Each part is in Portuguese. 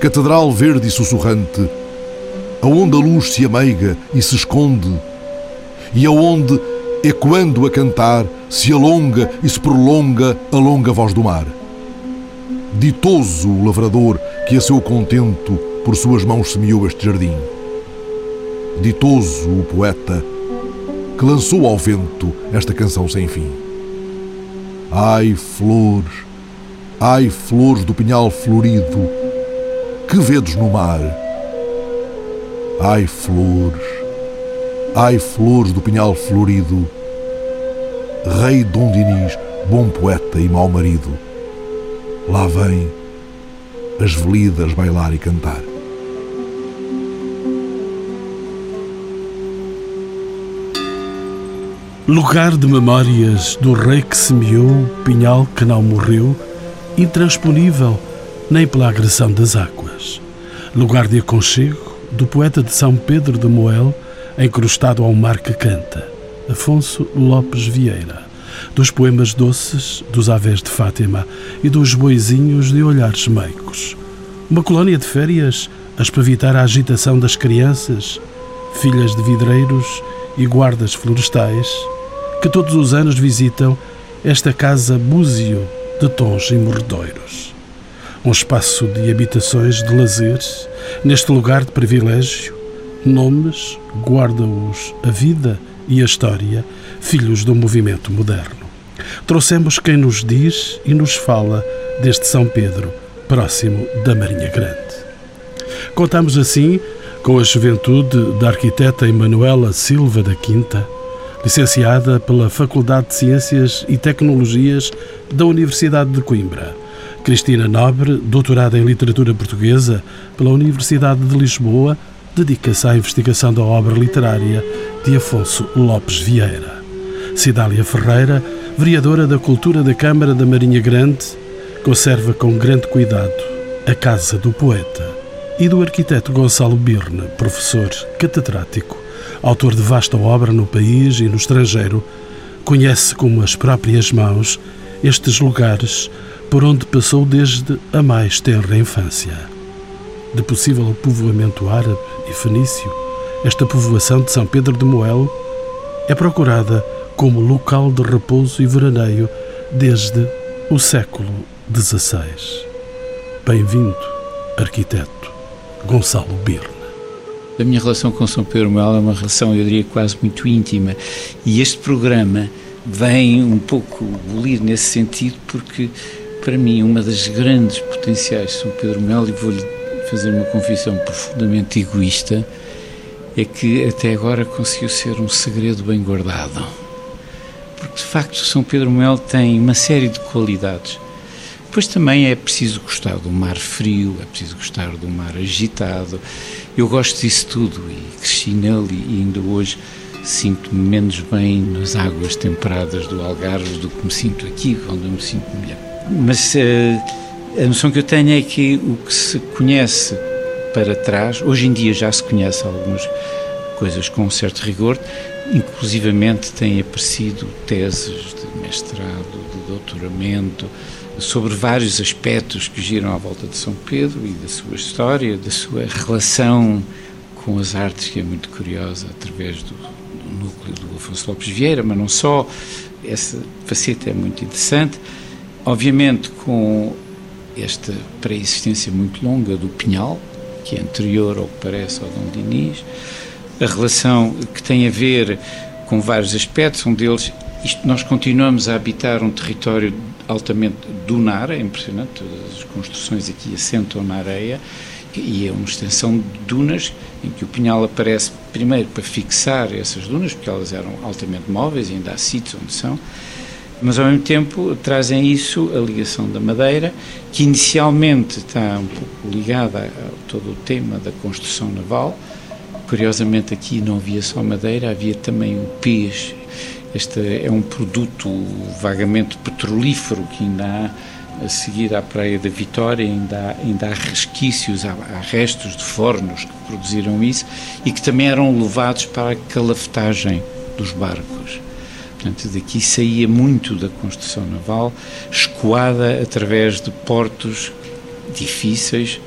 catedral verde e sussurrante, aonde a luz se ameiga e se esconde, e aonde, ecoando a cantar, se alonga e se prolonga a longa voz do mar. Ditoso o lavrador que a seu contento por suas mãos semeou este jardim. Ditoso o poeta que lançou ao vento esta canção sem fim. Ai, flores, ai, flores do pinhal florido, que vedes no mar? Ai, flores, ai, flores do pinhal florido, rei Dom Dinis, bom poeta e mau marido, lá vem as velidas bailar e cantar. Lugar de memórias do rei que semeou, pinhal que não morreu, intransponível nem pela agressão das águas. Lugar de aconchego do poeta de São Pedro de Moel, encrustado ao mar que canta, Afonso Lopes Vieira. Dos poemas doces, dos avés de Fátima e dos boizinhos de olhares meicos. Uma colónia de férias a espavitar a agitação das crianças, filhas de vidreiros e guardas florestais, que todos os anos visitam esta casa búzio de tons morredouros. Um espaço de habitações de lazer, neste lugar de privilégio, nomes guarda-os a vida e a história, filhos do movimento moderno. Trouxemos quem nos diz e nos fala deste São Pedro, próximo da Marinha Grande. Contamos assim com a juventude da arquiteta Emanuela Silva da Quinta, licenciada pela Faculdade de Ciências e Tecnologias da Universidade de Coimbra. Cristina Nobre, doutorada em Literatura Portuguesa pela Universidade de Lisboa, dedica-se à investigação da obra literária de Afonso Lopes Vieira. Cidália Ferreira, vereadora da Cultura da Câmara da Marinha Grande, conserva com grande cuidado a Casa do Poeta e do arquiteto Gonçalo Birne, professor catedrático autor de vasta obra no país e no estrangeiro, conhece como as próprias mãos estes lugares por onde passou desde a mais tenra infância. De possível povoamento árabe e fenício, esta povoação de São Pedro de Moel é procurada como local de repouso e veraneio desde o século XVI. Bem-vindo, arquiteto Gonçalo Birne. A minha relação com São Pedro Mel é uma relação, eu diria, quase muito íntima. E este programa vem um pouco bolir nesse sentido, porque, para mim, uma das grandes potenciais de São Pedro Mel, e vou-lhe fazer uma confissão profundamente egoísta, é que até agora conseguiu ser um segredo bem guardado. Porque, de facto, São Pedro Mel tem uma série de qualidades depois também é preciso gostar do mar frio, é preciso gostar do mar agitado. Eu gosto disso tudo e cresci nele e ainda hoje sinto-me menos bem nas águas temperadas do Algarve do que me sinto aqui, onde eu me sinto melhor. Mas uh, a noção que eu tenho é que o que se conhece para trás, hoje em dia já se conhece algumas coisas com um certo rigor, inclusivamente têm aparecido teses de mestrado, de doutoramento, sobre vários aspectos que giram à volta de São Pedro e da sua história, da sua relação com as artes, que é muito curiosa, através do, do núcleo do Afonso Lopes Vieira, mas não só. Essa faceta é muito interessante. Obviamente, com esta pré-existência muito longa do Pinhal, que é anterior ao que parece ao Dom Dinis, a relação que tem a ver com vários aspectos, um deles, isto, nós continuamos a habitar um território altamente dunar, é impressionante, as construções aqui assentam na areia e é uma extensão de dunas em que o pinhal aparece primeiro para fixar essas dunas, porque elas eram altamente móveis e ainda há sítios onde são, mas ao mesmo tempo trazem isso a ligação da madeira, que inicialmente está um pouco ligada a todo o tema da construção naval. Curiosamente aqui não havia só madeira, havia também o peixe este é um produto vagamente petrolífero que ainda há a seguir à Praia da Vitória, ainda há, ainda há resquícios, há, há, restos de fornos que produziram isso e que também eram levados para a calafetagem dos barcos. Portanto, daqui saía muito da construção naval, escoada através de portos difíceis,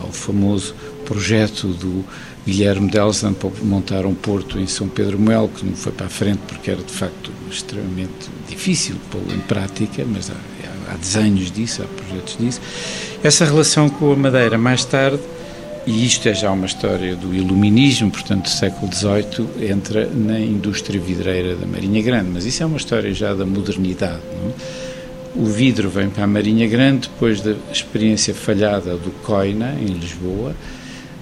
ao famoso projeto do Guilherme Delsland para montar um porto em São Pedro Mel, que não foi para a frente porque era de facto extremamente difícil pô-lo em prática, mas há, há desenhos disso, há projetos disso. Essa relação com a Madeira mais tarde e isto é já uma história do iluminismo, portanto, do século XVIII, entra na indústria vidreira da Marinha Grande, mas isso é uma história já da modernidade. Não? É? O vidro vem para a Marinha Grande depois da experiência falhada do Coina, em Lisboa,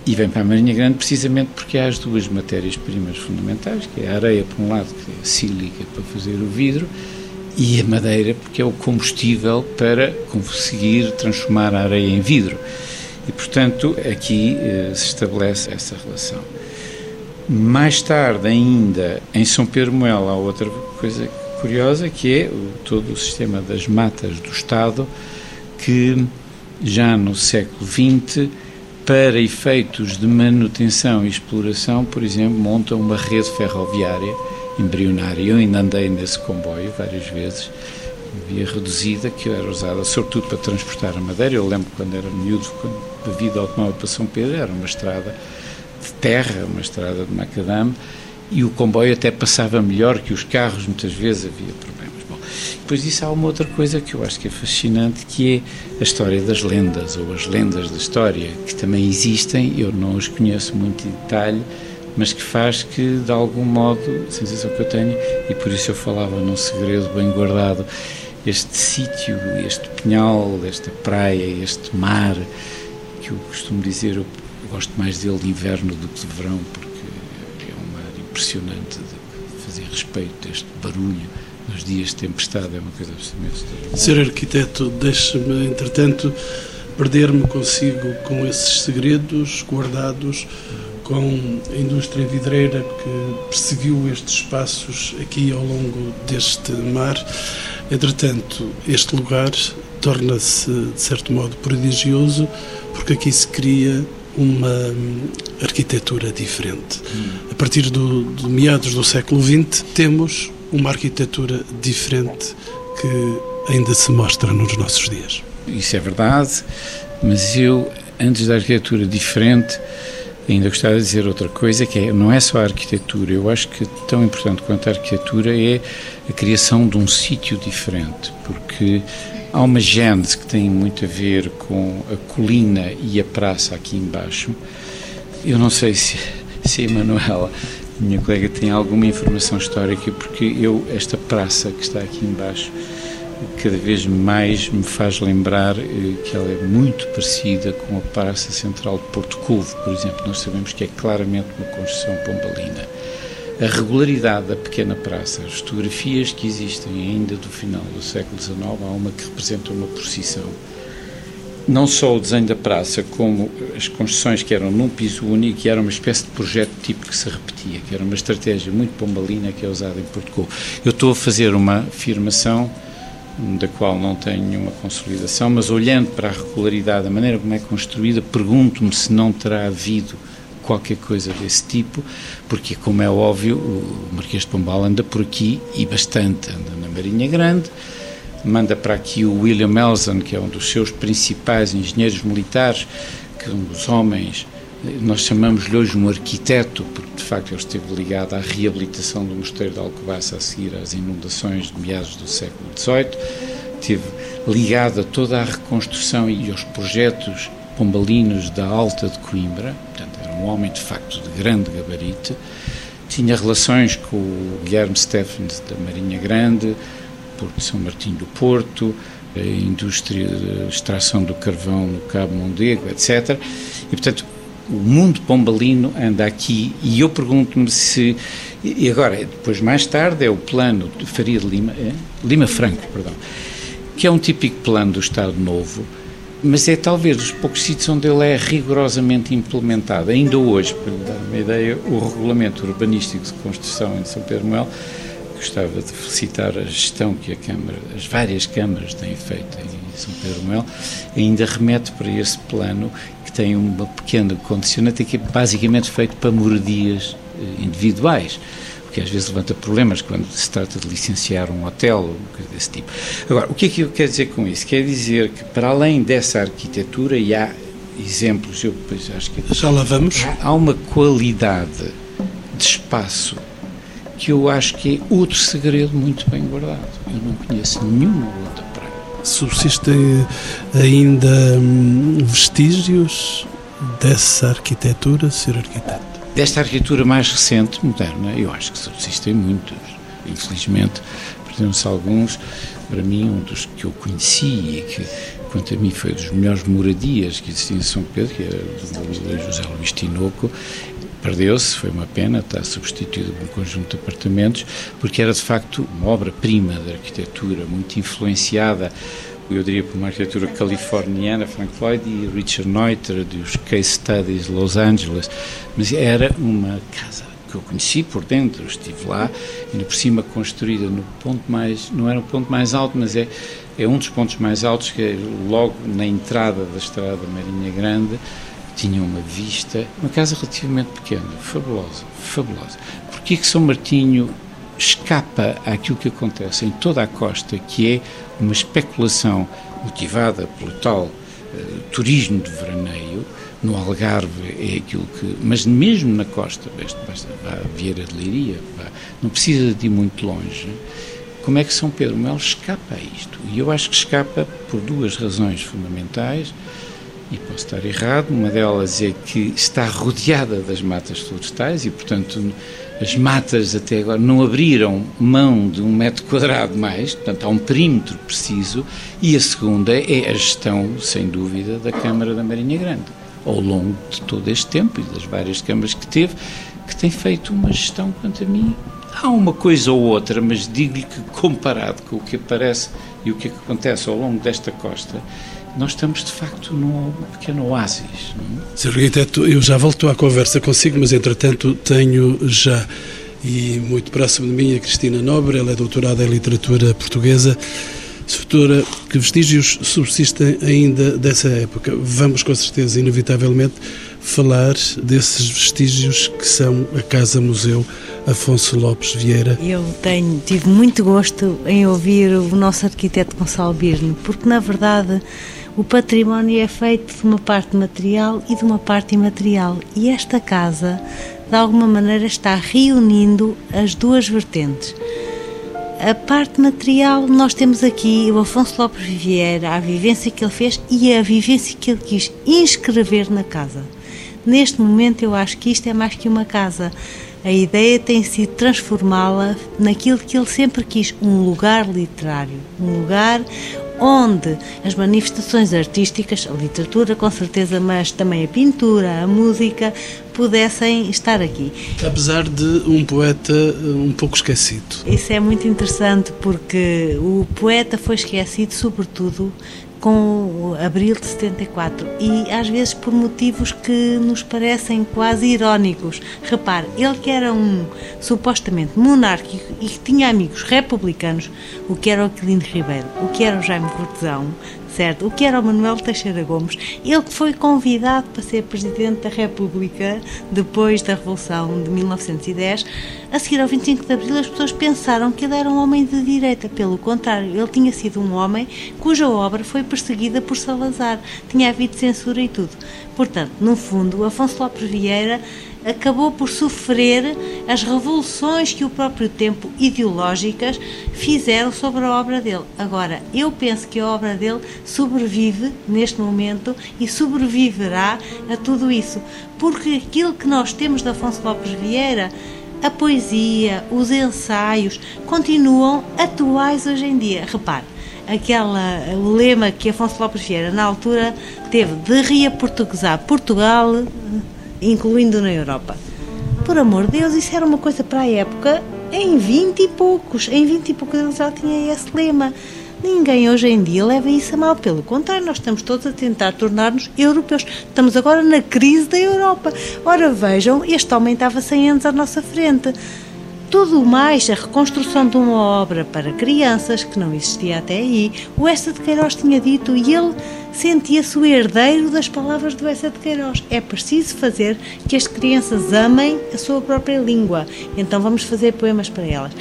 e vem para a Marinha Grande precisamente porque há as duas matérias-primas fundamentais, que é a areia, por um lado, que é sílica para fazer o vidro, e a madeira, porque é o combustível para conseguir transformar a areia em vidro. E, portanto, aqui eh, se estabelece essa relação. Mais tarde, ainda, em São Pedro Moel, há outra coisa curiosa, que é todo o sistema das matas do Estado, que já no século XX, para efeitos de manutenção e exploração, por exemplo, monta uma rede ferroviária embrionária. Eu ainda andei nesse comboio várias vezes via reduzida que era usada sobretudo para transportar a madeira. Eu lembro quando era miúdo, quando a vida automóvel para São Pedro era uma estrada de terra, uma estrada de macadame, e o comboio até passava melhor que os carros, muitas vezes havia problemas. Bom, depois disso há uma outra coisa que eu acho que é fascinante, que é a história das lendas, ou as lendas da história, que também existem, eu não as conheço muito em detalhe, mas que faz que, de algum modo, a sensação que eu tenho, e por isso eu falava num segredo bem guardado, este sítio, este pinhal, esta praia, este mar, que eu costumo dizer, eu gosto mais dele de inverno do que de verão, porque é um mar impressionante de fazer respeito a este barulho nos dias de tempestade, é uma coisa absolutamente. Ser arquiteto, deixa-me, entretanto, perder-me consigo com esses segredos guardados com a indústria vidreira que perseguiu estes espaços aqui ao longo deste mar. Entretanto, este lugar torna-se, de certo modo, prodigioso, porque aqui se cria uma hum, arquitetura diferente. A partir do, meados do século XX, temos uma arquitetura diferente que ainda se mostra nos nossos dias. Isso é verdade, mas eu, antes da arquitetura diferente, Ainda gostava de dizer outra coisa, que é, não é só a arquitetura, eu acho que tão importante quanto a arquitetura é a criação de um sítio diferente, porque há uma gênese que tem muito a ver com a colina e a praça aqui embaixo. Eu não sei se, se a Emanuela, minha colega, tem alguma informação histórica, porque eu, esta praça que está aqui embaixo, cada vez mais me faz lembrar eh, que ela é muito parecida com a Praça Central de Porto Covo, por exemplo. Nós sabemos que é claramente uma construção pombalina. A regularidade da pequena praça, as fotografias que existem ainda do final do século XIX, há uma que representa uma procissão. Não só o desenho da praça, como as construções que eram num piso único, que era uma espécie de projeto tipo que se repetia, que era uma estratégia muito pombalina que é usada em Porto Covo. Eu estou a fazer uma afirmação da qual não tenho nenhuma consolidação, mas olhando para a regularidade, da maneira como é construída, pergunto-me se não terá havido qualquer coisa desse tipo, porque, como é óbvio, o Marquês de Pombal anda por aqui e bastante, anda na Marinha Grande, manda para aqui o William Elson, que é um dos seus principais engenheiros militares, que é um dos homens nós chamamos-lhe hoje um arquiteto, porque de facto ele esteve ligado à reabilitação do Mosteiro de Alcobaça a seguir às inundações de meados do século XVIII, esteve ligado a toda a reconstrução e aos projetos pombalinos da Alta de Coimbra, portanto era um homem de facto de grande gabarito, tinha relações com o Guilherme Stephens da Marinha Grande, Porto de São Martinho do Porto, a indústria de extração do carvão no Cabo Mondego, etc. E, portanto, o mundo pombalino anda aqui e eu pergunto-me se e agora depois mais tarde é o plano de Faria de Lima é? Lima Franco perdão que é um típico plano do Estado Novo mas é talvez dos poucos sítios onde ele é rigorosamente implementado ainda hoje para lhe dar uma ideia o regulamento urbanístico de construção em São Pedro Mel gostava de felicitar a gestão que a Câmara, as várias câmaras têm feito em São Pedro Mel, ainda remete para esse plano tem uma pequena condicionante que é basicamente feito para moradias eh, individuais, o que às vezes levanta problemas quando se trata de licenciar um hotel ou coisa desse tipo. Agora, o que é que eu quero dizer com isso? Quer dizer que, para além dessa arquitetura, e há exemplos, eu depois acho que. Já lá vamos. Há uma qualidade de espaço que eu acho que é outro segredo muito bem guardado. Eu não conheço nenhuma outra. Subsistem ainda hum, vestígios dessa arquitetura, Sr. Arquiteto? Desta arquitetura mais recente, moderna, eu acho que subsistem muitos. Infelizmente, perderam-se alguns. Para mim, um dos que eu conheci e que, quanto a mim, foi dos melhores moradias que existia em São Pedro, que era do José Luís Tinoco, perdeu-se, foi uma pena, está substituído por um conjunto de apartamentos, porque era de facto uma obra-prima da arquitetura, muito influenciada, eu diria, por uma arquitetura californiana, Frank Lloyd e Richard Neuter, dos Case Studies de Los Angeles, mas era uma casa que eu conheci por dentro, estive lá, ainda por cima construída no ponto mais, não era o ponto mais alto, mas é, é um dos pontos mais altos, que é logo na entrada da estrada Marinha Grande, tinha uma vista, uma casa relativamente pequena, fabulosa, fabulosa. Porquê que São Martinho escapa àquilo que acontece em toda a costa, que é uma especulação motivada pelo tal uh, turismo de veraneio, no Algarve é aquilo que. Mas mesmo na costa, basta vá a Vieira de Leiria, vá, não precisa de ir muito longe. Como é que São Pedro Melo escapa a isto? E eu acho que escapa por duas razões fundamentais e posso estar errado, uma delas é que está rodeada das matas florestais e, portanto, as matas até agora não abriram mão de um metro quadrado mais, portanto, há um perímetro preciso, e a segunda é a gestão, sem dúvida, da Câmara da Marinha Grande, ao longo de todo este tempo e das várias câmaras que teve, que tem feito uma gestão, quanto a mim, há uma coisa ou outra, mas digo-lhe que comparado com o que aparece e o que acontece ao longo desta costa, nós estamos de facto num pequeno oásis. É? Sr. Arquiteto, eu já volto à conversa consigo, mas entretanto tenho já, e muito próximo de mim, a Cristina Nobre, ela é doutorada em literatura portuguesa. Doutora, que vestígios subsistem ainda dessa época? Vamos, com certeza, inevitavelmente, falar desses vestígios que são a Casa Museu Afonso Lopes Vieira. Eu tenho, tive muito gosto em ouvir o nosso arquiteto Gonçalo Birne, porque, na verdade, o património é feito de uma parte material e de uma parte imaterial. E esta casa, de alguma maneira, está reunindo as duas vertentes. A parte material, nós temos aqui o Afonso Lopes Vieira, a vivência que ele fez e a vivência que ele quis inscrever na casa. Neste momento, eu acho que isto é mais que uma casa. A ideia tem sido transformá-la naquilo que ele sempre quis, um lugar literário, um lugar onde as manifestações artísticas, a literatura com certeza, mas também a pintura, a música, pudessem estar aqui. Apesar de um poeta eh, um pouco esquecido. Isso é muito interessante porque o poeta foi esquecido, sobretudo, com abril de 74 e às vezes por motivos que nos parecem quase irónicos. Repare, ele que era um supostamente monárquico e que tinha amigos republicanos, o que era o Quilino Ribeiro, o que era o Jaime Cortesão, certo? O que era o Manuel Teixeira Gomes, ele que foi convidado para ser Presidente da República depois da Revolução de 1910, a seguir ao 25 de Abril as pessoas pensaram que ele era um homem de direita, pelo contrário, ele tinha sido um homem cuja obra foi perseguida por Salazar, tinha havido censura e tudo. Portanto, no fundo, Afonso Lopes Vieira acabou por sofrer as revoluções que o próprio tempo ideológicas fizeram sobre a obra dele. Agora, eu penso que a obra dele sobrevive neste momento e sobreviverá a tudo isso, porque aquilo que nós temos de Afonso Lopes Vieira a poesia, os ensaios continuam atuais hoje em dia. Repare, aquela, o lema que Afonso Lopes Vieira na altura teve de reaportuguesar Portugal incluindo na Europa. Por amor de Deus, isso era uma coisa para a época em 20 e poucos. Em 20 e poucos ele já tinha esse lema. Ninguém hoje em dia leva isso a mal, pelo contrário, nós estamos todos a tentar tornar-nos europeus. Estamos agora na crise da Europa. Ora, vejam, este homem estava 100 anos à nossa frente. Tudo mais, a reconstrução de uma obra para crianças, que não existia até aí, o Esta de Queiroz tinha dito e ele sentia-se o herdeiro das palavras do Essa de Queiroz. É preciso fazer que as crianças amem a sua própria língua, então vamos fazer poemas para elas.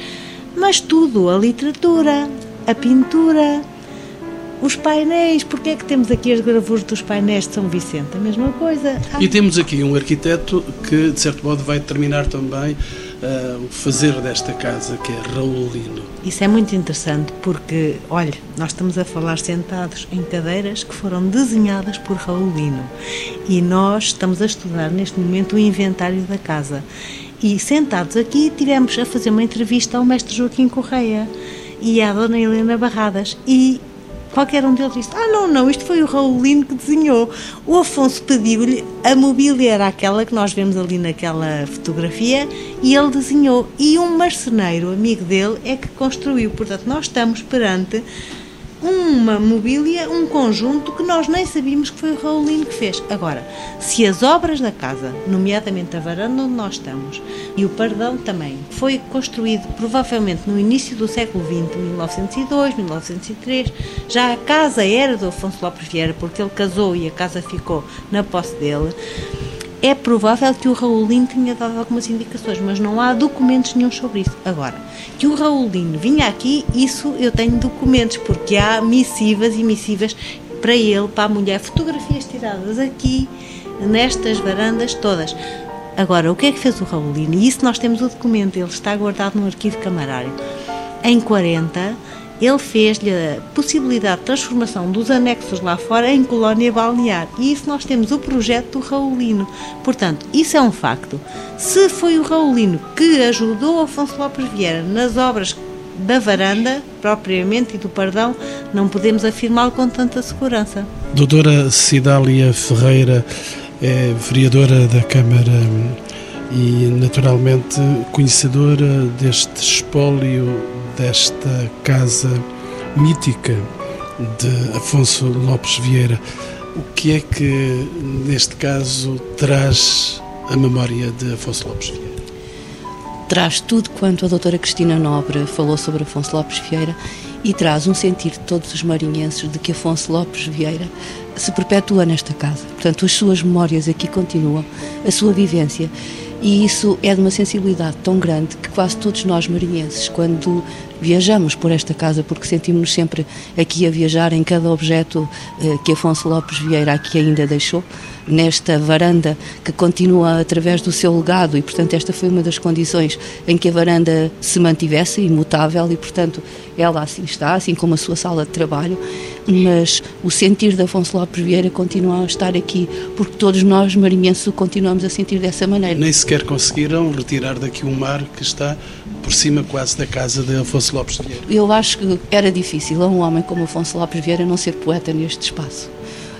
Mas tudo, a literatura, a pintura, Os painéis, porque é que temos aqui as gravuras dos painéis de São Vicente? A mesma coisa. E temos aqui um arquiteto que, de certo modo, vai determinar também uh, o fazer desta casa, que é Raul Lino. Isso é muito interessante porque, olha, nós estamos a falar sentados em cadeiras que foram desenhadas por Raul Lino e nós estamos a estudar neste momento o inventário da casa. E sentados aqui tivemos a fazer uma entrevista ao mestre Joaquim Correia e à dona Helena Barradas e qualquer um deles disse: Ah, não, não, isto foi o Raulino que desenhou. O Afonso pediu-lhe a mobília, era aquela que nós vemos ali naquela fotografia, e ele desenhou. E um marceneiro, amigo dele, é que construiu. Portanto, nós estamos perante uma mobília, um conjunto que nós nem sabíamos que foi o Raulino que fez. Agora, se as obras da casa, nomeadamente a varanda onde nós estamos, e o pardão também, foi construído provavelmente no início do século XX, 1902, 1903, já a casa era do Afonso Lopes Vieira, porque ele casou e a casa ficou na posse dele, é provável que o Raulino tenha dado algumas indicações, mas não há documentos nenhum sobre isso. Agora, que o Raulino vinha aqui, isso eu tenho documentos, porque há missivas e missivas para ele, para a mulher, fotografias tiradas aqui, nestas varandas todas. Agora, o que é que fez o Raulino? E isso nós temos o documento, ele está guardado no arquivo camarário. Em 40, ele fez-lhe a possibilidade de transformação dos anexos lá fora em colónia balnear. E isso nós temos o projeto do Raulino. Portanto, isso é um facto. Se foi o Raulino que ajudou Afonso Lopes Vieira nas obras da varanda, propriamente, e do pardão, não podemos afirmá-lo com tanta segurança. Doutora Cidália Ferreira é vereadora da Câmara e, naturalmente, conhecedora deste espólio desta casa mítica de Afonso Lopes Vieira. O que é que, neste caso, traz a memória de Afonso Lopes Vieira? Traz tudo quanto a doutora Cristina Nobre falou sobre Afonso Lopes Vieira e traz um sentir de todos os marinhenses de que Afonso Lopes Vieira se perpetua nesta casa. Portanto, as suas memórias aqui continuam, a sua vivência. E isso é de uma sensibilidade tão grande que quase todos nós marinhenses, quando viajamos por esta casa porque sentimos-nos sempre aqui a viajar em cada objeto eh, que Afonso Lopes Vieira aqui ainda deixou, nesta varanda que continua através do seu legado. E, portanto, esta foi uma das condições em que a varanda se mantivesse imutável e, portanto, ela assim está, assim como a sua sala de trabalho, mas o sentir de Afonso Lopes Vieira continua a estar aqui, porque todos nós, marinhenses, o continuamos a sentir dessa maneira. Nem sequer conseguiram retirar daqui um mar que está por cima quase da casa de Afonso Lopes Vieira. Eu acho que era difícil a um homem como Afonso Lopes Vieira não ser poeta neste espaço,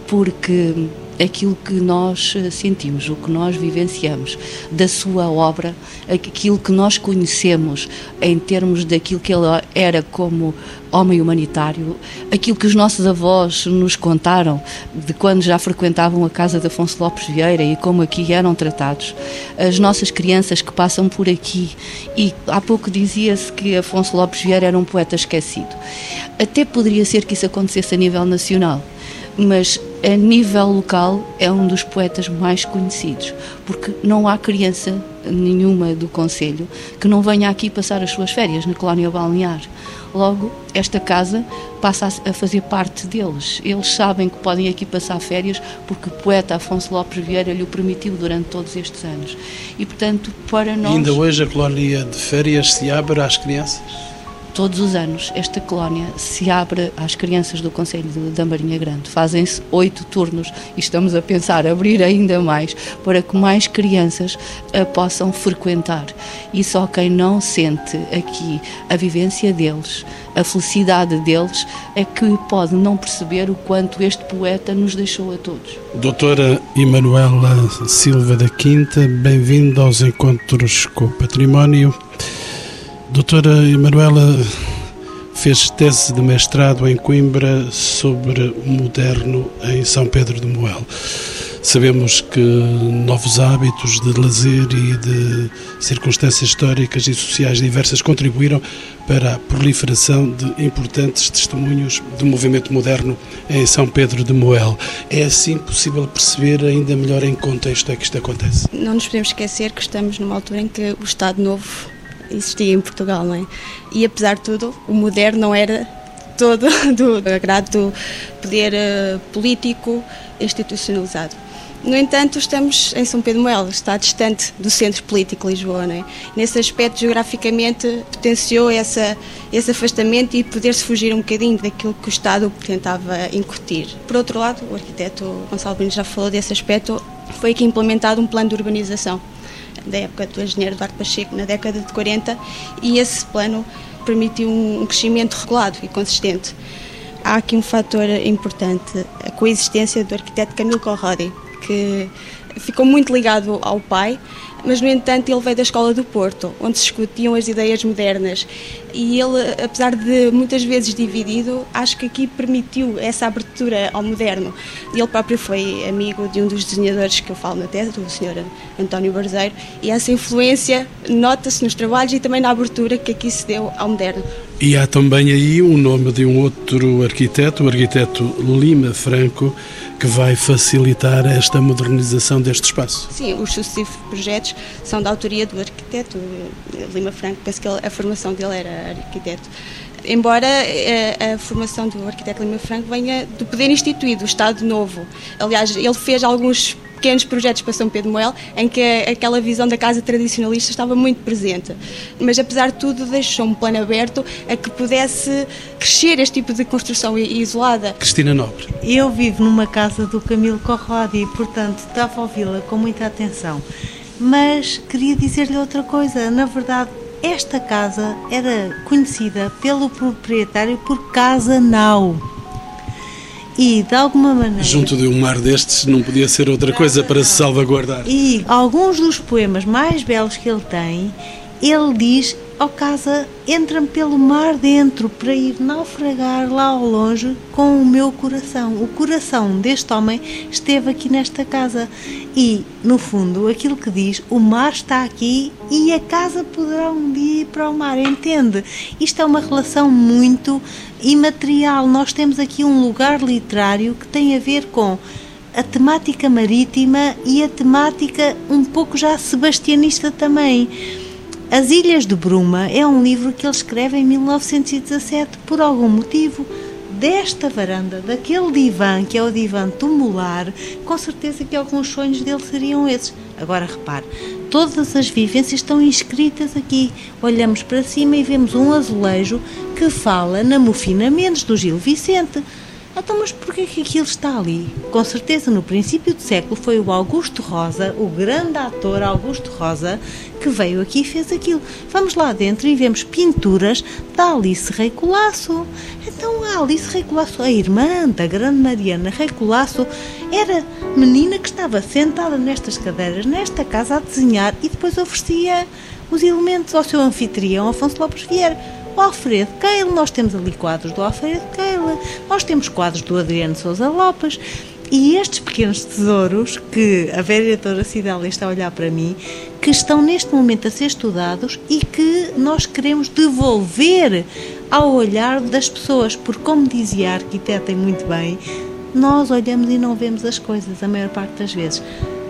porque aquilo que nós eh, sentimos, o que nós vivenciamos da sua obra, aquilo que nós conhecemos em termos daquilo que ele era como homem humanitário, aquilo que os nossos avós nos contaram de quando já frequentavam a casa de Afonso Lopes Vieira e como aqui eram tratados, as nossas crianças que passam por aqui e há pouco dizia-se que Afonso Lopes Vieira era um poeta esquecido. Até poderia ser que isso acontecesse a nível nacional mas a nível local é um dos poetas mais conhecidos, porque não há criança nenhuma do Conselho que não venha aqui passar as suas férias na colónia balnear. Logo, esta casa passa a fazer parte deles. Eles sabem que podem aqui passar férias porque o poeta Afonso Lopes Vieira lhe o permitiu durante todos estes anos. E, portanto, para nós. E ainda hoje a colónia de férias se abre às crianças? Todos os anos esta colónia se abre às crianças do Conselho da Marinha Grande. Fazem-se oito turnos e estamos a pensar abrir ainda mais para que mais crianças a possam frequentar. E só quem não sente aqui a vivência deles, a felicidade deles, é que pode não perceber o quanto este poeta nos deixou a todos. Doutora Emanuela Silva da Quinta, bem-vinda aos Encontros com o Património. Doutora Emanuela fez tese de mestrado em Coimbra sobre o moderno em São Pedro de Moel. Sabemos que novos hábitos de lazer e de circunstâncias históricas e sociais diversas contribuíram para a proliferação de importantes testemunhos do movimento moderno em São Pedro de Moel. É assim possível perceber ainda melhor em contexto é que isto acontece? Não nos podemos esquecer que estamos numa altura em que o Estado Novo existia em Portugal, não é? E apesar de tudo, o moderno não era todo do agrado do poder uh, político institucionalizado. No entanto, estamos em São Pedro Moel, está distante do centro político de Lisboa. Não é? Nesse aspecto, geograficamente, potenciou essa, esse afastamento e poder-se fugir um bocadinho daquilo que o Estado tentava incutir. Por outro lado, o arquiteto Gonçalo já falou desse aspecto, foi aqui implementado um plano de urbanização da época do engenheiro Eduardo Pacheco, na década de 40, e esse plano permitiu um crescimento regulado e consistente. Há aqui um fator importante, a coexistência do arquiteto Camilo Corradi, que ficou muito ligado ao pai, mas no entanto ele veio da escola do Porto, onde se discutiam as ideias modernas. E ele, apesar de muitas vezes dividido, acho que aqui permitiu essa abertura ao moderno. Ele próprio foi amigo de um dos desenhadores que eu falo na tese, do Sr. António Barzeiro, e essa influência nota-se nos trabalhos e também na abertura que aqui se deu ao moderno. E há também aí o nome de um outro arquiteto, o arquiteto Lima Franco, que vai facilitar esta modernização deste espaço. Sim, os sucessivos projetos são da autoria do arquiteto Lima Franco, penso que a formação dele era arquiteto. Embora a, eh, a formação do arquiteto Lima Franco venha do poder instituído, do Estado Novo. Aliás, ele fez alguns pequenos projetos para São Pedro Moel, em que aquela visão da casa tradicionalista estava muito presente. Mas, apesar de tudo, deixou um plano aberto a que pudesse crescer este tipo de construção isolada. Cristina Nobre. Eu vivo numa casa do Camilo Corradi e, portanto, estava a ouvi-la com muita atenção. Mas queria dizer-lhe outra coisa. Na verdade, esta casa era conhecida pelo proprietário por Casa Nau e de alguma maneira. Junto de um mar destes não podia ser outra coisa para se salvaguardar. E alguns dos poemas mais belos que ele tem, ele diz ao casa, entra-me pelo mar dentro para ir naufragar lá ao longe com o meu coração. O coração deste homem esteve aqui nesta casa e, no fundo, aquilo que diz, o mar está aqui e a casa poderá um dia ir para o mar, entende? Isto é uma relação muito imaterial. Nós temos aqui um lugar literário que tem a ver com a temática marítima e a temática um pouco já sebastianista também as Ilhas de Bruma é um livro que ele escreve em 1917 por algum motivo. Desta varanda, daquele divã, que é o divã tumular, com certeza que alguns sonhos dele seriam esses. Agora repare, todas as vivências estão inscritas aqui. Olhamos para cima e vemos um azulejo que fala na Mufina Mendes, do Gil Vicente. Então, mas porquê que aquilo está ali? Com certeza, no princípio do século, foi o Augusto Rosa, o grande ator Augusto Rosa, que veio aqui e fez aquilo. Vamos lá dentro e vemos pinturas da Alice Rei Colasso. Então, a Alice Rei Colasso, a irmã da grande Mariana Rei Colasso, era menina que estava sentada nestas cadeiras, nesta casa, a desenhar e depois oferecia os elementos ao seu anfitrião, Afonso Lopes Vieira o Alfredo Keil, nós temos ali quadros do Alfredo Keil, nós temos quadros do Adriano Sousa Lopes. E estes pequenos tesouros que a vereadora Cidália está a olhar para mim, que estão neste momento a ser estudados e que nós queremos devolver ao olhar das pessoas, porque como dizia a arquiteta muito bem, nós olhamos e não vemos as coisas a maior parte das vezes.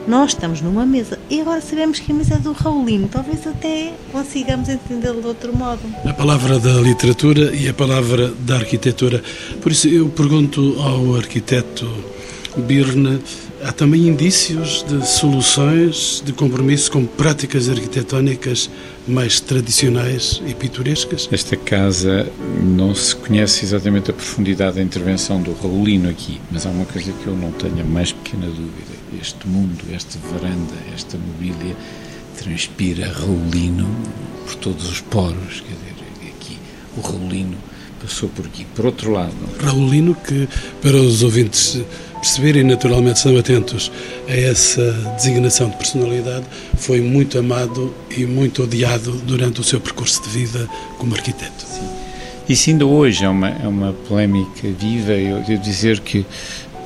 Nós estamos numa mesa e agora sabemos que a mesa é do Raulino. Talvez até consigamos entendê-lo de outro modo. A palavra da literatura e a palavra da arquitetura. Por isso eu pergunto ao arquiteto Birne, há também indícios de soluções de compromisso com práticas arquitetónicas mais tradicionais e pitorescas? Esta casa não se conhece exatamente a profundidade da intervenção do Raulino aqui, mas há uma coisa que eu não tenho a mais pequena dúvida este mundo, esta varanda, esta mobília transpira Raulino por todos os poros, quer dizer, aqui o Raulino passou por aqui. Por outro lado... Raulino que, para os ouvintes perceberem, naturalmente estão atentos a essa designação de personalidade, foi muito amado e muito odiado durante o seu percurso de vida como arquiteto. Sim. Isso ainda hoje é uma, é uma polémica viva, eu devo dizer que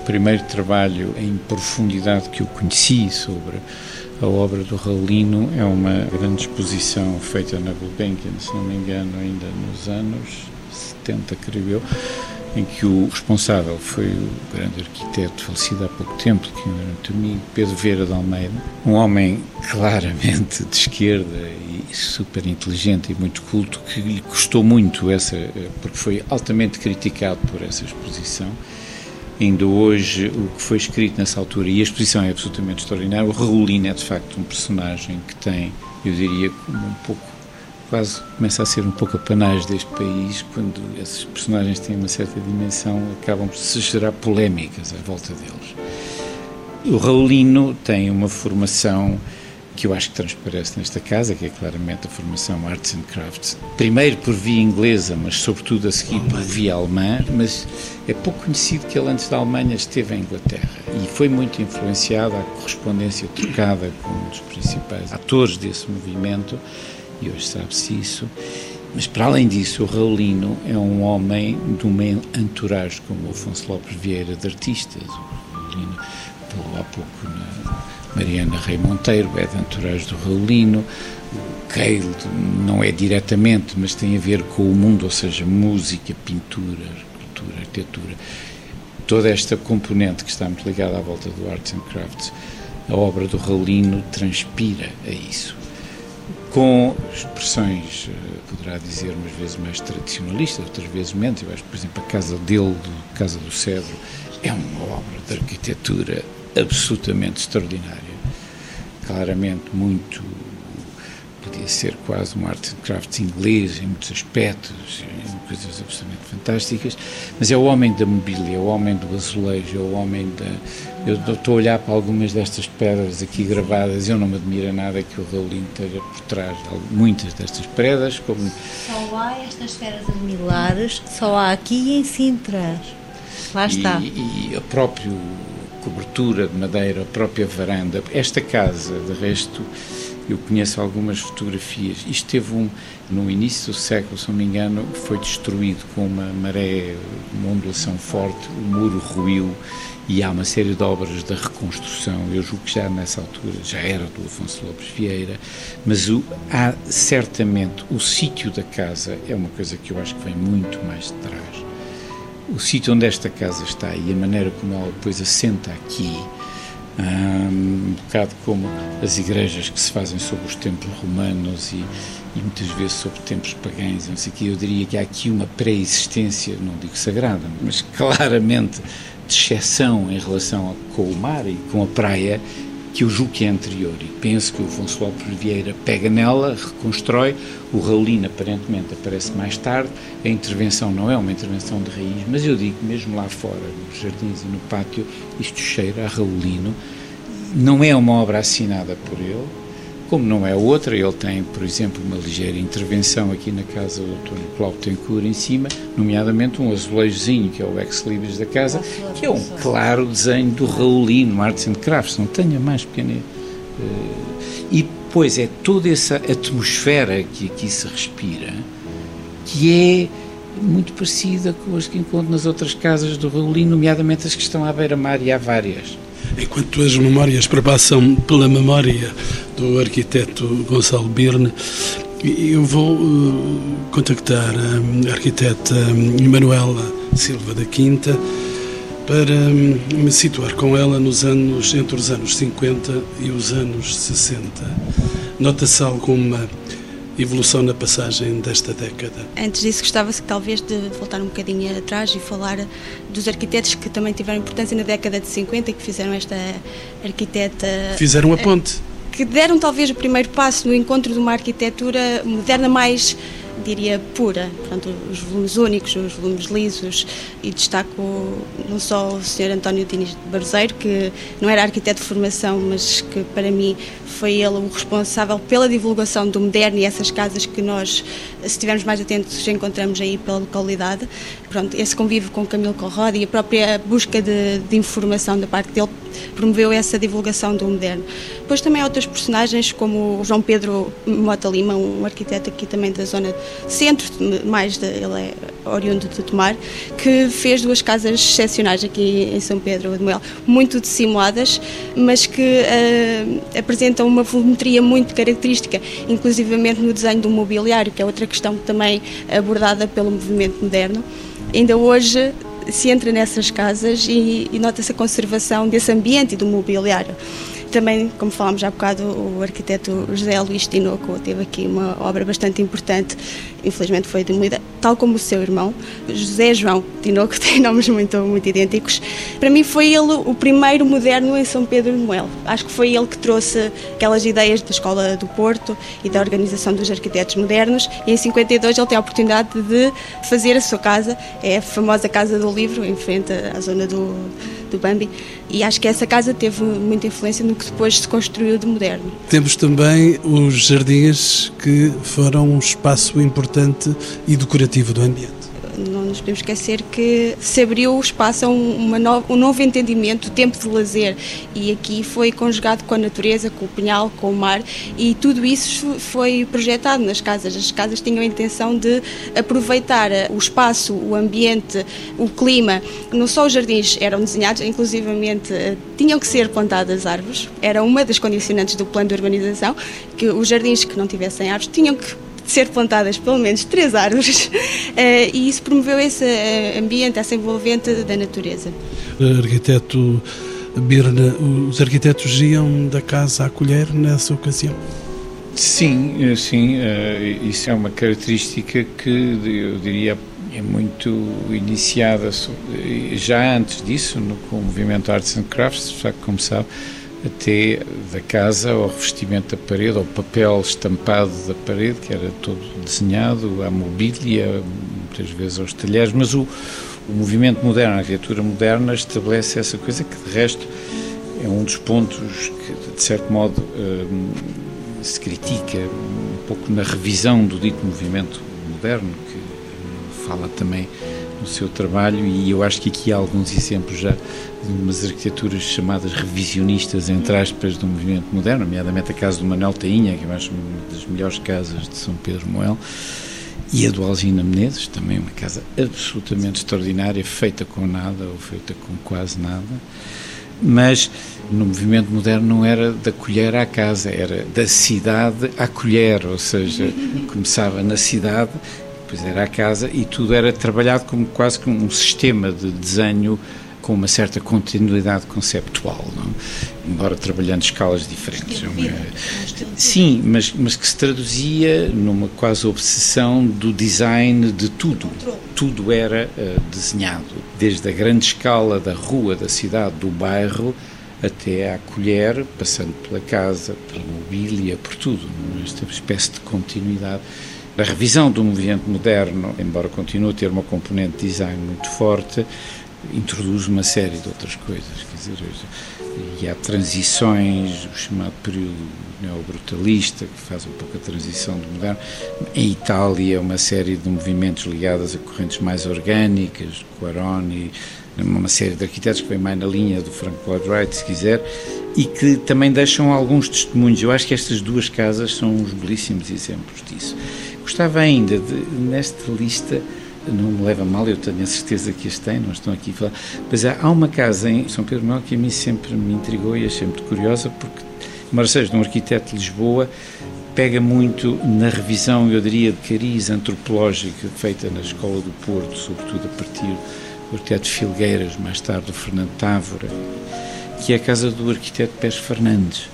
primeiro trabalho em profundidade que eu conheci sobre a obra do Raulino é uma grande exposição feita na Gulbenkian, se não me engano, ainda nos anos 70, creio eu, em que o responsável foi o grande arquiteto falecido há pouco tempo, que era muito amigo, Pedro Vieira de Almeida, um homem claramente de esquerda e super inteligente e muito culto, que lhe custou muito essa, porque foi altamente criticado por essa exposição. Ainda hoje, o que foi escrito nessa altura, e a exposição é absolutamente extraordinária, o Raulino é de facto um personagem que tem, eu diria, um pouco quase começa a ser um pouco a panagem deste país quando esses personagens têm uma certa dimensão, acabam por se gerar polémicas à volta deles. O Raulino tem uma formação que eu acho que transparece nesta casa, que é claramente a formação Arts and Crafts. Primeiro por via inglesa, mas sobretudo a seguir por via alemã, mas é pouco conhecido que ele antes da Alemanha esteve em Inglaterra e foi muito influenciado à correspondência trocada com um dos principais atores desse movimento e hoje sabe-se isso. Mas para além disso, o Raulino é um homem de uma entourage como o Afonso Lopes Vieira de artistas. O Raulino falou há pouco na Mariana Rei Monteiro, é de do Raulino. Cale não é diretamente, mas tem a ver com o mundo, ou seja, música, pintura, cultura, arquitetura. Toda esta componente que está muito ligada à volta do Arts and Crafts, a obra do Raulino transpira a isso com expressões, eh, poderá dizer, umas vezes mais tradicionalistas, outras vezes menos. Eu acho que, por exemplo, a casa dele, do Casa do Cedro, é uma obra de arquitetura absolutamente extraordinária. Claramente muito podia ser quase um art and crafts inglês em muitos aspectos, em coisas absolutamente fantásticas, mas é o homem da mobília, é o homem do azulejo, é o homem da... Eu estou a olhar para algumas destas pedras aqui gravadas, eu não me admira nada que o Raulino esteja por trás de muitas destas pedras, como... Só há estas pedras admilares, só há aqui em Sintra. Lá está. E, e a própria cobertura de madeira, a própria varanda, esta casa, de resto eu conheço algumas fotografias. Isto teve um, no início do século, se não me engano, foi destruído com uma maré, uma ondulação forte, o muro ruiu e há uma série de obras da reconstrução. Eu julgo que já nessa altura já era do Afonso Lopes Vieira, mas o, há certamente o sítio da casa é uma coisa que eu acho que vem muito mais de trás. O sítio onde esta casa está e a maneira como ela depois assenta aqui um bocado como as igrejas que se fazem sobre os templos romanos e, e muitas vezes sobre templos pagãos, não sei que eu diria que há aqui uma pré-existência, não digo sagrada, mas claramente de exceção em relação com o mar e com a praia, que eu julgo que é anterior e penso que o Afonso Lopes Vieira pega nela, reconstrói, o Raulino aparentemente aparece mais tarde, a intervenção não é uma intervenção de raiz, mas eu digo mesmo lá fora, nos jardins e no pátio, isto cheira a Raulino, não é uma obra assinada por ele, como não é outra, ele tem, por exemplo, uma ligeira intervenção aqui na casa do António Cláudio Tencourt em cima, nomeadamente um azulejozinho, que é o ex-libris da casa, que é um claro desenho do Raulino, Arts and Crafts, não tenha mais pequena... Uh, e depois é toda essa atmosfera que aqui se respira, que é muito parecida com as que encontro nas outras casas do Raulino, nomeadamente as que estão à beira-mar, e há várias. Enquanto as memórias perpassam pela memória do arquiteto Gonçalo Birne, eu vou uh, contactar a arquiteta Emanuela Silva da Quinta para um, me situar com ela nos anos entre os anos 50 e os anos 60. Nota-se alguma evolução na passagem desta década? Antes disso, gostava-se talvez de voltar um bocadinho atrás e falar dos arquitetos que também tiveram importância na década de 50 e que fizeram esta arquiteta. Fizeram a ponte. Que deram talvez o primeiro passo no encontro de uma arquitetura moderna mais diria, pura. Portanto, os volumes únicos, os volumes lisos, e destaco não só o Sr. António Diniz de Barzeiro, que não era arquiteto de formação, mas que para mim foi ele o responsável pela divulgação do moderno e essas casas que nós, se estivermos mais atentos, encontramos aí pela localidade. Pronto, esse convívio com Camilo Corrodi e a própria busca de, de informação da parte dele promoveu essa divulgação do moderno. Depois também há outros personagens, como o João Pedro Mota Lima, um arquiteto aqui também da zona centro, mais de, ele é oriundo de Tomar, que fez duas casas excepcionais aqui em São Pedro de Moel, muito dissimuladas, mas que uh, apresentam uma volumetria muito característica, inclusivamente no desenho do mobiliário, que é outra questão também abordada pelo movimento moderno. Ainda hoje se entra nessas casas e, e nota-se a conservação desse ambiente e do mobiliário. Também, como falámos há bocado, o arquiteto José Luís Tinoco teve aqui uma obra bastante importante, infelizmente foi demolida, tal como o seu irmão, José João Tinoco, tem nomes muito, muito idênticos. Para mim foi ele o primeiro moderno em São Pedro de Moel. Acho que foi ele que trouxe aquelas ideias da Escola do Porto e da organização dos arquitetos modernos e em 52 ele tem a oportunidade de fazer a sua casa, é a famosa Casa do Livro, em frente à zona do, do Bambi, e acho que essa casa teve muita influência no que depois se construiu de moderno. Temos também os jardins que foram um espaço importante e decorativo do ambiente não nos podemos esquecer que se abriu o espaço a um, no, um novo entendimento do tempo de lazer e aqui foi conjugado com a natureza, com o pinhal, com o mar e tudo isso foi projetado nas casas. As casas tinham a intenção de aproveitar o espaço, o ambiente, o clima. Não só os jardins eram desenhados, inclusivamente eh, tinham que ser plantadas árvores. Era uma das condicionantes do plano de urbanização, que os jardins que não tivessem árvores tinham que ser plantadas pelo menos três árvores eh, e isso promoveu esse eh, ambiente, essa envolvente da natureza. Arquiteto Birna, os arquitetos iam da casa à colher nessa ocasião? Sim, eh, sim, isso é uma característica que eu diria é muito iniciada já antes disso, no, com o movimento Arts and Crafts, já que como sabe, até da casa ao revestimento da parede, ao papel estampado da parede, que era todo desenhado, à mobília, muitas vezes aos talheres, mas o, o movimento moderno, a arquitetura moderna, estabelece essa coisa que, de resto, é um dos pontos que, de certo modo, hum, se critica um pouco na revisão do dito movimento moderno, que fala também no seu trabalho, e eu acho que aqui há alguns exemplos já de umas arquiteturas chamadas revisionistas, entre aspas, do movimento moderno, nomeadamente a casa do Manuel Tainha, que eu acho uma das melhores casas de São Pedro Moel, e a do Alzina Menezes, também uma casa absolutamente extraordinária, feita com nada ou feita com quase nada, mas no movimento moderno não era da colher à casa, era da cidade à colher, ou seja, começava na cidade, depois era a casa e tudo era trabalhado como quase como um sistema de desenho com uma certa continuidade conceptual, não? embora trabalhando escalas diferentes. Sim, mas, mas que se traduzia numa quase obsessão do design de tudo. Tudo era uh, desenhado, desde a grande escala da rua, da cidade, do bairro, até à colher, passando pela casa, pela mobília, por tudo, esta espécie de continuidade. A revisão do movimento moderno, embora continue a ter uma componente de design muito forte, introduz uma série de outras coisas, quer dizer, e há transições, o chamado período neobrutalista, que faz um pouco a transição do moderno. Em Itália, uma série de movimentos ligados a correntes mais orgânicas, Quaroni, uma série de arquitetos que vem mais na linha do Frank Lloyd Wright, se quiser, e que também deixam alguns testemunhos. Eu acho que estas duas casas são uns belíssimos exemplos disso. Gostava ainda de, nesta lista, não me leva mal, eu tenho a certeza que as tem, não estão aqui a falar, mas há, há uma casa em São Pedro Mel que a mim sempre me intrigou e achei muito curiosa, porque Marcelo, um arquiteto de Lisboa, pega muito na revisão, eu diria, de cariz antropológica feita na Escola do Porto, sobretudo a partir do arquiteto Filgueiras, mais tarde o Fernando Távora, que é a casa do arquiteto Pérez Fernandes,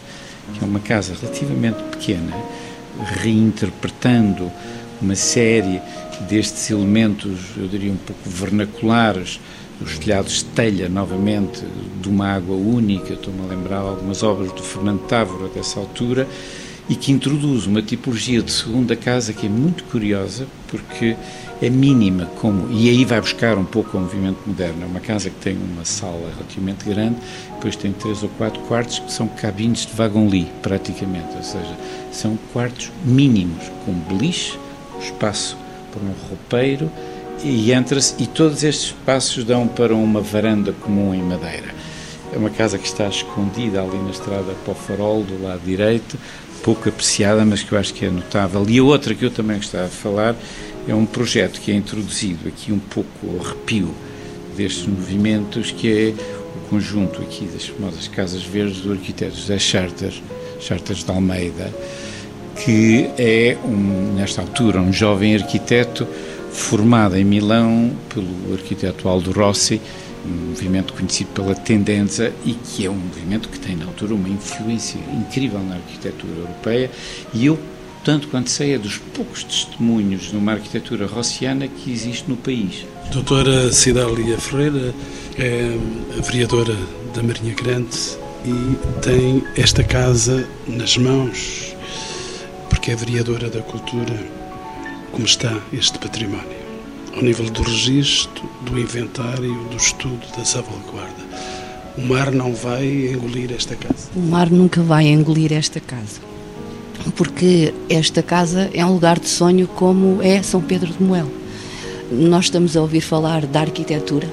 que é uma casa relativamente pequena, reinterpretando uma série destes elementos, eu diria um pouco vernaculares, os telhados de telha, novamente, de uma água única, estou-me a lembrar algumas obras do Fernando Távora dessa altura, e que introduz uma tipologia de segunda casa que é muito curiosa, porque é mínima, como, e aí vai buscar um pouco o movimento moderno. É uma casa que tem uma sala relativamente grande, depois tem três ou quatro quartos que são cabines de vagão-lit, praticamente, ou seja, são quartos mínimos, com beliche, espaço para um roupeiro e entra-se e todos estes espaços dão para uma varanda comum em madeira. É uma casa que está escondida ali na estrada para o farol do lado direito, pouco apreciada, mas que eu acho que é notável. E a outra que eu também gostava de falar é um projeto que é introduzido aqui um pouco ao arrepio destes movimentos, que é o conjunto aqui das famosas Casas Verdes do arquiteto José Charter, Charters de Almeida, que é, um, nesta altura, um jovem arquiteto formada em Milão pelo arquiteto Aldo Rossi, um movimento conhecido pela Tendenza e que é um movimento que tem na altura uma influência incrível na arquitetura europeia e eu tanto quanto sei, é dos poucos testemunhos numa arquitetura rossiana que existe no país. Doutora Cidália Ferreira é vereadora da Marinha Grande e tem esta casa nas mãos, porque é vereadora da cultura. Como está este património? Ao nível do registro, do inventário, do estudo, da salvaguarda. O mar não vai engolir esta casa? O mar nunca vai engolir esta casa porque esta casa é um lugar de sonho como é São Pedro de Moel. Nós estamos a ouvir falar da arquitetura,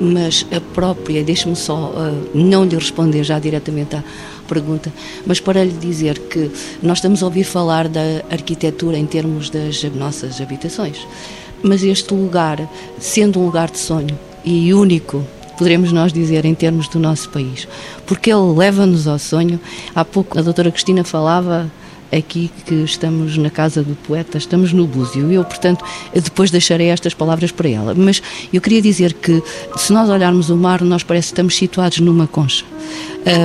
mas a própria, deixe-me só uh, não lhe responder já diretamente à pergunta, mas para lhe dizer que nós estamos a ouvir falar da arquitetura em termos das nossas habitações, mas este lugar, sendo um lugar de sonho e único poderemos nós dizer em termos do nosso país, porque ele leva-nos ao sonho. Há pouco a doutora Cristina falava aqui que estamos na casa do poeta, estamos no Búzio. Eu, portanto, depois deixarei estas palavras para ela. Mas eu queria dizer que, se nós olharmos o mar, nós parece que estamos situados numa concha.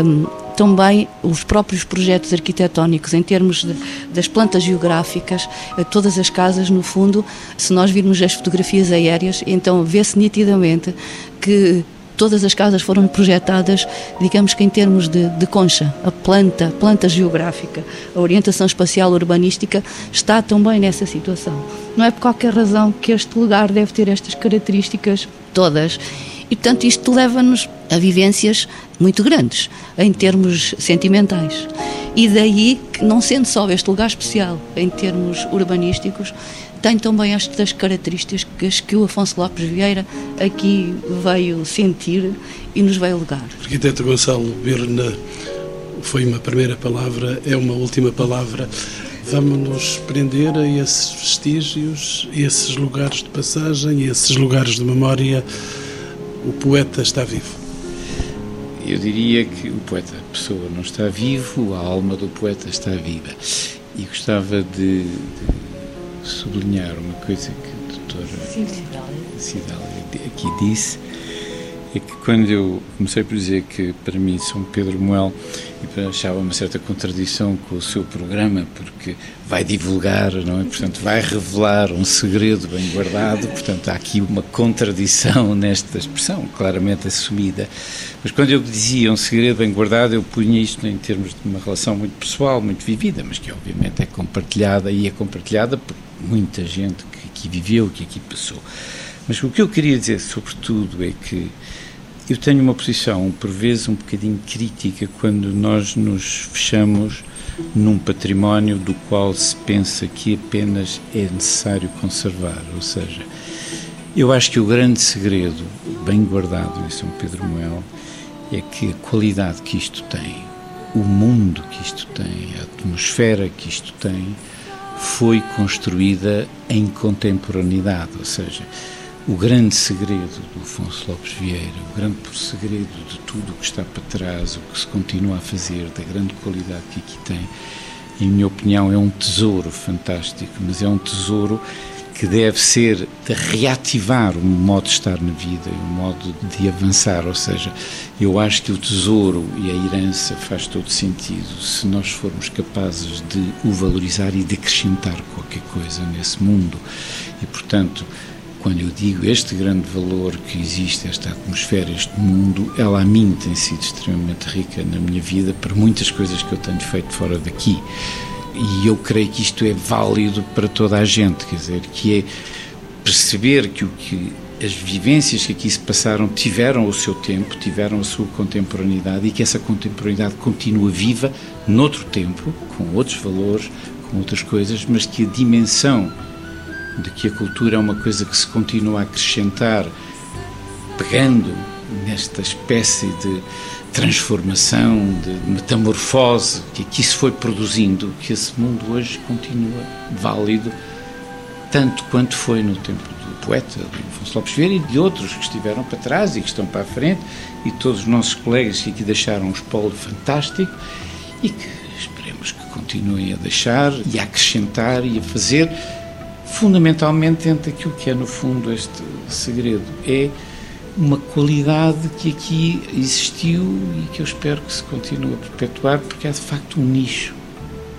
Um, também os próprios projetos arquitetónicos, em termos de, das plantas geográficas, eh, todas as casas, no fundo, se nós virmos as fotografias aéreas, então vê-se nitidamente que todas as casas foram projetadas, digamos que em termos de, de, concha. A planta, planta geográfica, a orientação espacial urbanística está também nessa situação. Não é por qualquer razão que este lugar deve ter estas características todas. E, portanto, isto leva-nos a vivências muito grandes, em termos sentimentais. E daí que, não sendo só este lugar especial em termos urbanísticos, tem também estas características que o Afonso Lopes Vieira aqui veio sentir e nos veio legar. Arquiteto Gonçalo Berna, foi uma primeira palavra, é uma última palavra. Vamos nos prender a esses vestígios, esses lugares de passagem, esses lugares de memória. O poeta está vivo. Eu diria que o poeta, a pessoa, não está vivo, a alma do poeta está viva. E gostava de, de sublinhar uma coisa que a doutora Cidália aqui disse, é que quando eu comecei por dizer que para mim São Pedro Moel achava uma certa contradição com o seu programa, porque vai divulgar, não é? Portanto, vai revelar um segredo bem guardado, portanto, há aqui uma contradição nesta expressão, claramente assumida. Mas quando eu dizia um segredo bem guardado, eu punha isto em termos de uma relação muito pessoal, muito vivida, mas que obviamente é compartilhada e é compartilhada por muita gente que aqui viveu, que aqui passou. Mas o que eu queria dizer, sobretudo, é que eu tenho uma posição, por vezes, um bocadinho crítica quando nós nos fechamos num património do qual se pensa que apenas é necessário conservar. Ou seja, eu acho que o grande segredo, bem guardado em São Pedro Moel, é que a qualidade que isto tem, o mundo que isto tem, a atmosfera que isto tem, foi construída em contemporaneidade, ou seja, o grande segredo do Afonso Lopes Vieira, o grande segredo de tudo o que está para trás, o que se continua a fazer, da grande qualidade que aqui tem, em minha opinião, é um tesouro fantástico, mas é um tesouro que deve ser de reativar o modo de estar na vida, o modo de avançar, ou seja, eu acho que o tesouro e a herança faz todo sentido se nós formos capazes de o valorizar e de acrescentar qualquer coisa nesse mundo. E, portanto, quando eu digo este grande valor que existe, esta atmosfera, este mundo, ela a mim tem sido extremamente rica na minha vida para muitas coisas que eu tenho feito fora daqui. E eu creio que isto é válido para toda a gente, quer dizer, que é perceber que o que as vivências que aqui se passaram tiveram o seu tempo, tiveram a sua contemporaneidade e que essa contemporaneidade continua viva noutro tempo, com outros valores, com outras coisas, mas que a dimensão de que a cultura é uma coisa que se continua a acrescentar, pegando nesta espécie de transformação, de metamorfose que aqui se foi produzindo, que esse mundo hoje continua válido tanto quanto foi no tempo do poeta, do Afonso Lopes Vieira e de outros que estiveram para trás e que estão para a frente e todos os nossos colegas que aqui deixaram um espólio fantástico e que esperemos que continuem a deixar e a acrescentar e a fazer fundamentalmente dentro daquilo que é, no fundo, este segredo. É uma qualidade que aqui existiu e que eu espero que se continue a perpetuar, porque é de facto um nicho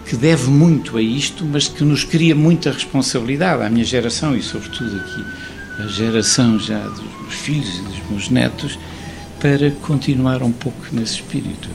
que deve muito a isto, mas que nos cria muita responsabilidade à minha geração e, sobretudo, aqui a geração já dos meus filhos e dos meus netos, para continuar um pouco nesse espírito.